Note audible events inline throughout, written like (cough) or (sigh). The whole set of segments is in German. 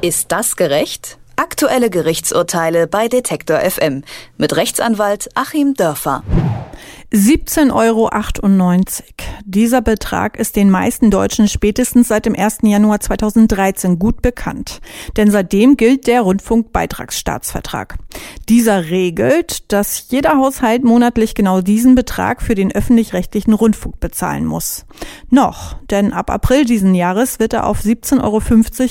Ist das gerecht? Aktuelle Gerichtsurteile bei Detektor FM mit Rechtsanwalt Achim Dörfer. 17,98 Euro. Dieser Betrag ist den meisten Deutschen spätestens seit dem 1. Januar 2013 gut bekannt. Denn seitdem gilt der Rundfunkbeitragsstaatsvertrag. Dieser regelt, dass jeder Haushalt monatlich genau diesen Betrag für den öffentlich-rechtlichen Rundfunk bezahlen muss. Noch, denn ab April diesen Jahres wird er auf 17,50 Euro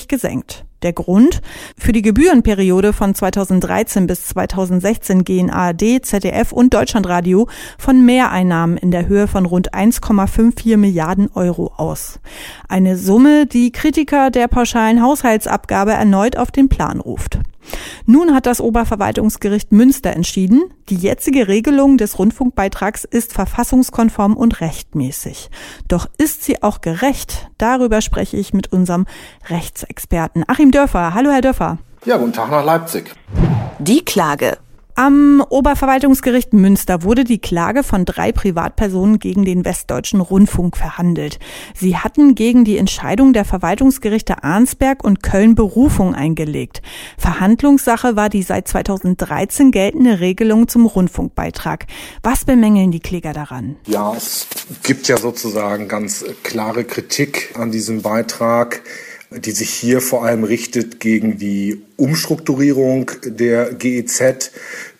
gesenkt. Der Grund? Für die Gebührenperiode von 2013 bis 2016 gehen ARD, ZDF und Deutschlandradio von Mehreinnahmen in der Höhe von rund 1,54 Milliarden Euro aus. Eine Summe, die Kritiker der pauschalen Haushaltsabgabe erneut auf den Plan ruft. Nun hat das Oberverwaltungsgericht Münster entschieden, die jetzige Regelung des Rundfunkbeitrags ist verfassungskonform und rechtmäßig. Doch ist sie auch gerecht? Darüber spreche ich mit unserem Rechtsexperten Achim Dörfer. Hallo, Herr Dörfer. Ja, guten Tag nach Leipzig. Die Klage. Am Oberverwaltungsgericht Münster wurde die Klage von drei Privatpersonen gegen den Westdeutschen Rundfunk verhandelt. Sie hatten gegen die Entscheidung der Verwaltungsgerichte Arnsberg und Köln Berufung eingelegt. Verhandlungssache war die seit 2013 geltende Regelung zum Rundfunkbeitrag. Was bemängeln die Kläger daran? Ja, es gibt ja sozusagen ganz klare Kritik an diesem Beitrag die sich hier vor allem richtet gegen die Umstrukturierung der GEZ.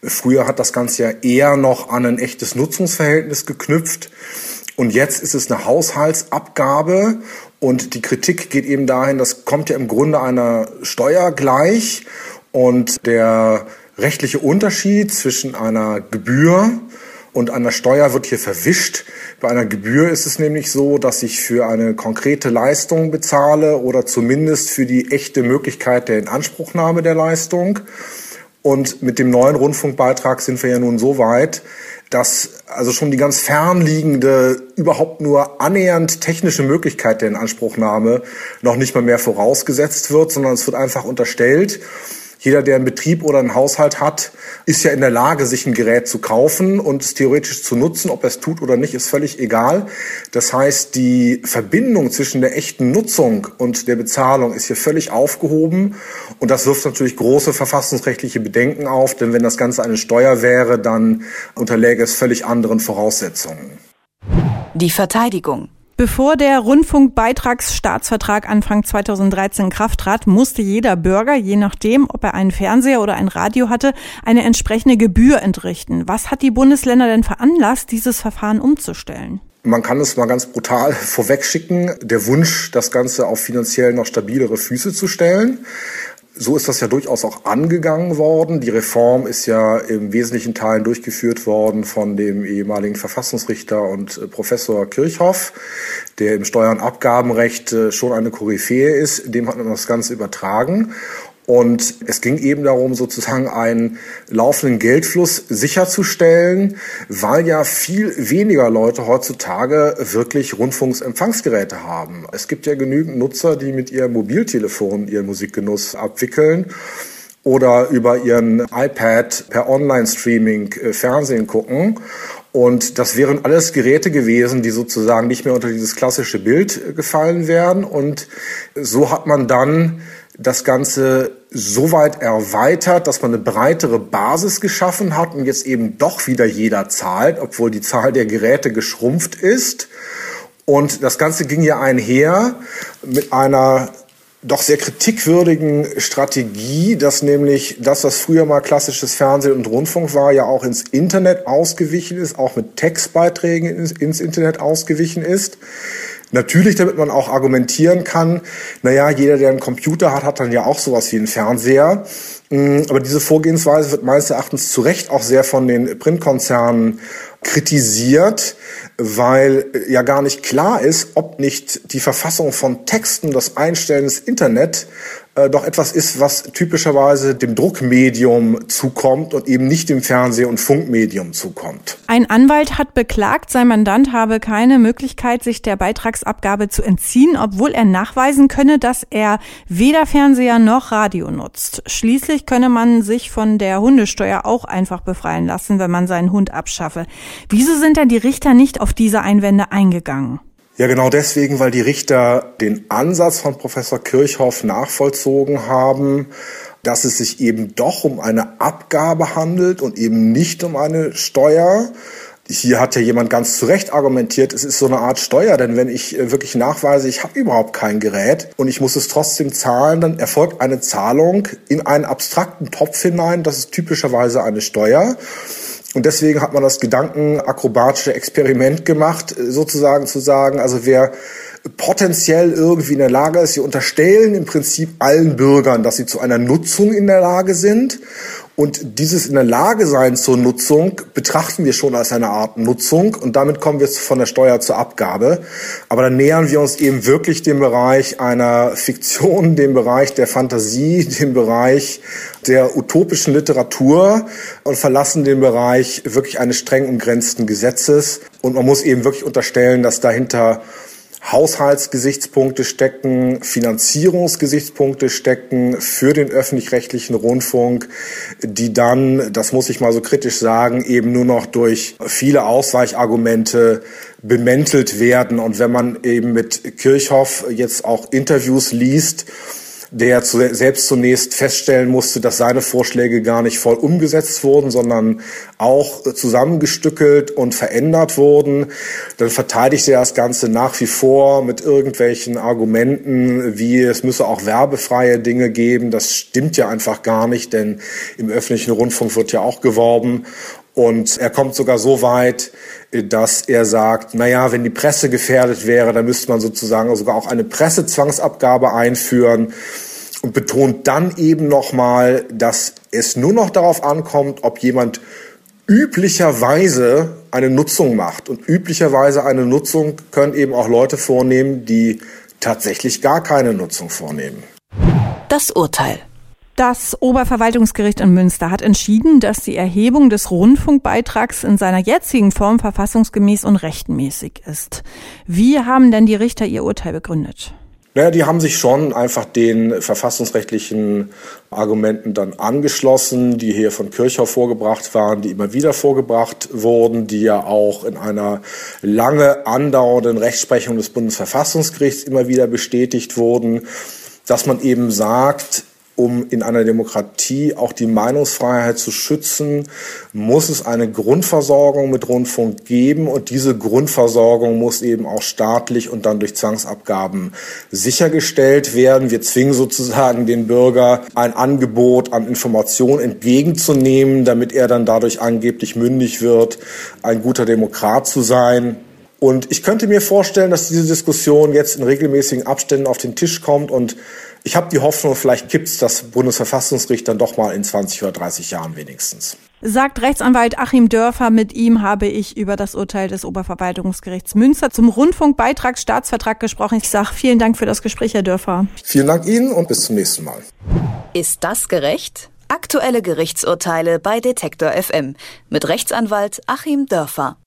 Früher hat das Ganze ja eher noch an ein echtes Nutzungsverhältnis geknüpft. Und jetzt ist es eine Haushaltsabgabe und die Kritik geht eben dahin, das kommt ja im Grunde einer Steuer gleich und der rechtliche Unterschied zwischen einer Gebühr und einer Steuer wird hier verwischt. Bei einer Gebühr ist es nämlich so, dass ich für eine konkrete Leistung bezahle oder zumindest für die echte Möglichkeit der Inanspruchnahme der Leistung. Und mit dem neuen Rundfunkbeitrag sind wir ja nun so weit, dass also schon die ganz fernliegende, überhaupt nur annähernd technische Möglichkeit der Inanspruchnahme noch nicht mal mehr vorausgesetzt wird, sondern es wird einfach unterstellt, jeder, der einen Betrieb oder einen Haushalt hat, ist ja in der Lage, sich ein Gerät zu kaufen und es theoretisch zu nutzen. Ob er es tut oder nicht, ist völlig egal. Das heißt, die Verbindung zwischen der echten Nutzung und der Bezahlung ist hier völlig aufgehoben. Und das wirft natürlich große verfassungsrechtliche Bedenken auf, denn wenn das Ganze eine Steuer wäre, dann unterläge es völlig anderen Voraussetzungen. Die Verteidigung. Bevor der Rundfunkbeitragsstaatsvertrag Anfang 2013 in Kraft trat, musste jeder Bürger, je nachdem, ob er einen Fernseher oder ein Radio hatte, eine entsprechende Gebühr entrichten. Was hat die Bundesländer denn veranlasst, dieses Verfahren umzustellen? Man kann es mal ganz brutal (laughs) vorwegschicken, der Wunsch, das Ganze auf finanziell noch stabilere Füße zu stellen. So ist das ja durchaus auch angegangen worden. Die Reform ist ja im wesentlichen Teilen durchgeführt worden von dem ehemaligen Verfassungsrichter und äh, Professor Kirchhoff, der im Steuernabgabenrecht äh, schon eine Koryphäe ist. Dem hat man das Ganze übertragen. Und es ging eben darum, sozusagen einen laufenden Geldfluss sicherzustellen, weil ja viel weniger Leute heutzutage wirklich Rundfunksempfangsgeräte haben. Es gibt ja genügend Nutzer, die mit ihrem Mobiltelefon ihren Musikgenuss abwickeln oder über ihren iPad per Online-Streaming äh, Fernsehen gucken. Und das wären alles Geräte gewesen, die sozusagen nicht mehr unter dieses klassische Bild äh, gefallen wären. Und so hat man dann das Ganze so weit erweitert, dass man eine breitere Basis geschaffen hat und jetzt eben doch wieder jeder zahlt, obwohl die Zahl der Geräte geschrumpft ist. Und das Ganze ging ja einher mit einer doch sehr kritikwürdigen Strategie, dass nämlich das, was früher mal klassisches Fernsehen und Rundfunk war, ja auch ins Internet ausgewichen ist, auch mit Textbeiträgen ins, ins Internet ausgewichen ist. Natürlich, damit man auch argumentieren kann, naja, jeder, der einen Computer hat, hat dann ja auch sowas wie einen Fernseher. Mm, aber diese Vorgehensweise wird meines Erachtens zu Recht auch sehr von den Printkonzernen kritisiert, weil ja gar nicht klar ist, ob nicht die Verfassung von Texten, das Einstellen des Internet äh, doch etwas ist, was typischerweise dem Druckmedium zukommt und eben nicht dem Fernseh- und Funkmedium zukommt. Ein Anwalt hat beklagt, sein Mandant habe keine Möglichkeit, sich der Beitragsabgabe zu entziehen, obwohl er nachweisen könne, dass er weder Fernseher noch Radio nutzt. Schließlich könne man sich von der Hundesteuer auch einfach befreien lassen, wenn man seinen Hund abschaffe. Wieso sind denn die Richter nicht auf diese Einwände eingegangen? Ja, genau deswegen, weil die Richter den Ansatz von Professor Kirchhoff nachvollzogen haben, dass es sich eben doch um eine Abgabe handelt und eben nicht um eine Steuer. Hier hat ja jemand ganz zu Recht argumentiert, es ist so eine Art Steuer, denn wenn ich äh, wirklich nachweise, ich habe überhaupt kein Gerät und ich muss es trotzdem zahlen, dann erfolgt eine Zahlung in einen abstrakten Topf hinein, das ist typischerweise eine Steuer. Und deswegen hat man das gedankenakrobatische Experiment gemacht, sozusagen zu sagen, also wer potenziell irgendwie in der Lage ist. Sie unterstellen im Prinzip allen Bürgern, dass sie zu einer Nutzung in der Lage sind. Und dieses in der Lage sein zur Nutzung betrachten wir schon als eine Art Nutzung und damit kommen wir von der Steuer zur Abgabe. Aber dann nähern wir uns eben wirklich dem Bereich einer Fiktion, dem Bereich der Fantasie, dem Bereich der utopischen Literatur und verlassen den Bereich wirklich eines streng umgrenzten Gesetzes. Und man muss eben wirklich unterstellen, dass dahinter Haushaltsgesichtspunkte stecken, Finanzierungsgesichtspunkte stecken für den öffentlich-rechtlichen Rundfunk, die dann, das muss ich mal so kritisch sagen, eben nur noch durch viele Ausweichargumente bemäntelt werden. Und wenn man eben mit Kirchhoff jetzt auch Interviews liest, der zu, selbst zunächst feststellen musste, dass seine Vorschläge gar nicht voll umgesetzt wurden, sondern auch zusammengestückelt und verändert wurden. Dann verteidigte er das Ganze nach wie vor mit irgendwelchen Argumenten, wie es müsse auch werbefreie Dinge geben. Das stimmt ja einfach gar nicht, denn im öffentlichen Rundfunk wird ja auch geworben. Und er kommt sogar so weit, dass er sagt, na ja, wenn die Presse gefährdet wäre, dann müsste man sozusagen sogar auch eine Pressezwangsabgabe einführen und betont dann eben nochmal, dass es nur noch darauf ankommt, ob jemand üblicherweise eine Nutzung macht. Und üblicherweise eine Nutzung können eben auch Leute vornehmen, die tatsächlich gar keine Nutzung vornehmen. Das Urteil. Das Oberverwaltungsgericht in Münster hat entschieden, dass die Erhebung des Rundfunkbeitrags in seiner jetzigen Form verfassungsgemäß und rechtmäßig ist. Wie haben denn die Richter ihr Urteil begründet? Naja, die haben sich schon einfach den verfassungsrechtlichen Argumenten dann angeschlossen, die hier von Kirchhoff vorgebracht waren, die immer wieder vorgebracht wurden, die ja auch in einer lange andauernden Rechtsprechung des Bundesverfassungsgerichts immer wieder bestätigt wurden, dass man eben sagt, um in einer Demokratie auch die Meinungsfreiheit zu schützen, muss es eine Grundversorgung mit Rundfunk geben und diese Grundversorgung muss eben auch staatlich und dann durch Zwangsabgaben sichergestellt werden. Wir zwingen sozusagen den Bürger ein Angebot an Information entgegenzunehmen, damit er dann dadurch angeblich mündig wird, ein guter Demokrat zu sein. Und ich könnte mir vorstellen, dass diese Diskussion jetzt in regelmäßigen Abständen auf den Tisch kommt und ich habe die Hoffnung, vielleicht kippt das Bundesverfassungsgericht dann doch mal in 20 oder 30 Jahren wenigstens. Sagt Rechtsanwalt Achim Dörfer, mit ihm habe ich über das Urteil des Oberverwaltungsgerichts Münster zum Rundfunkbeitragsstaatsvertrag gesprochen. Ich sage vielen Dank für das Gespräch, Herr Dörfer. Vielen Dank Ihnen und bis zum nächsten Mal. Ist das gerecht? Aktuelle Gerichtsurteile bei Detektor FM mit Rechtsanwalt Achim Dörfer.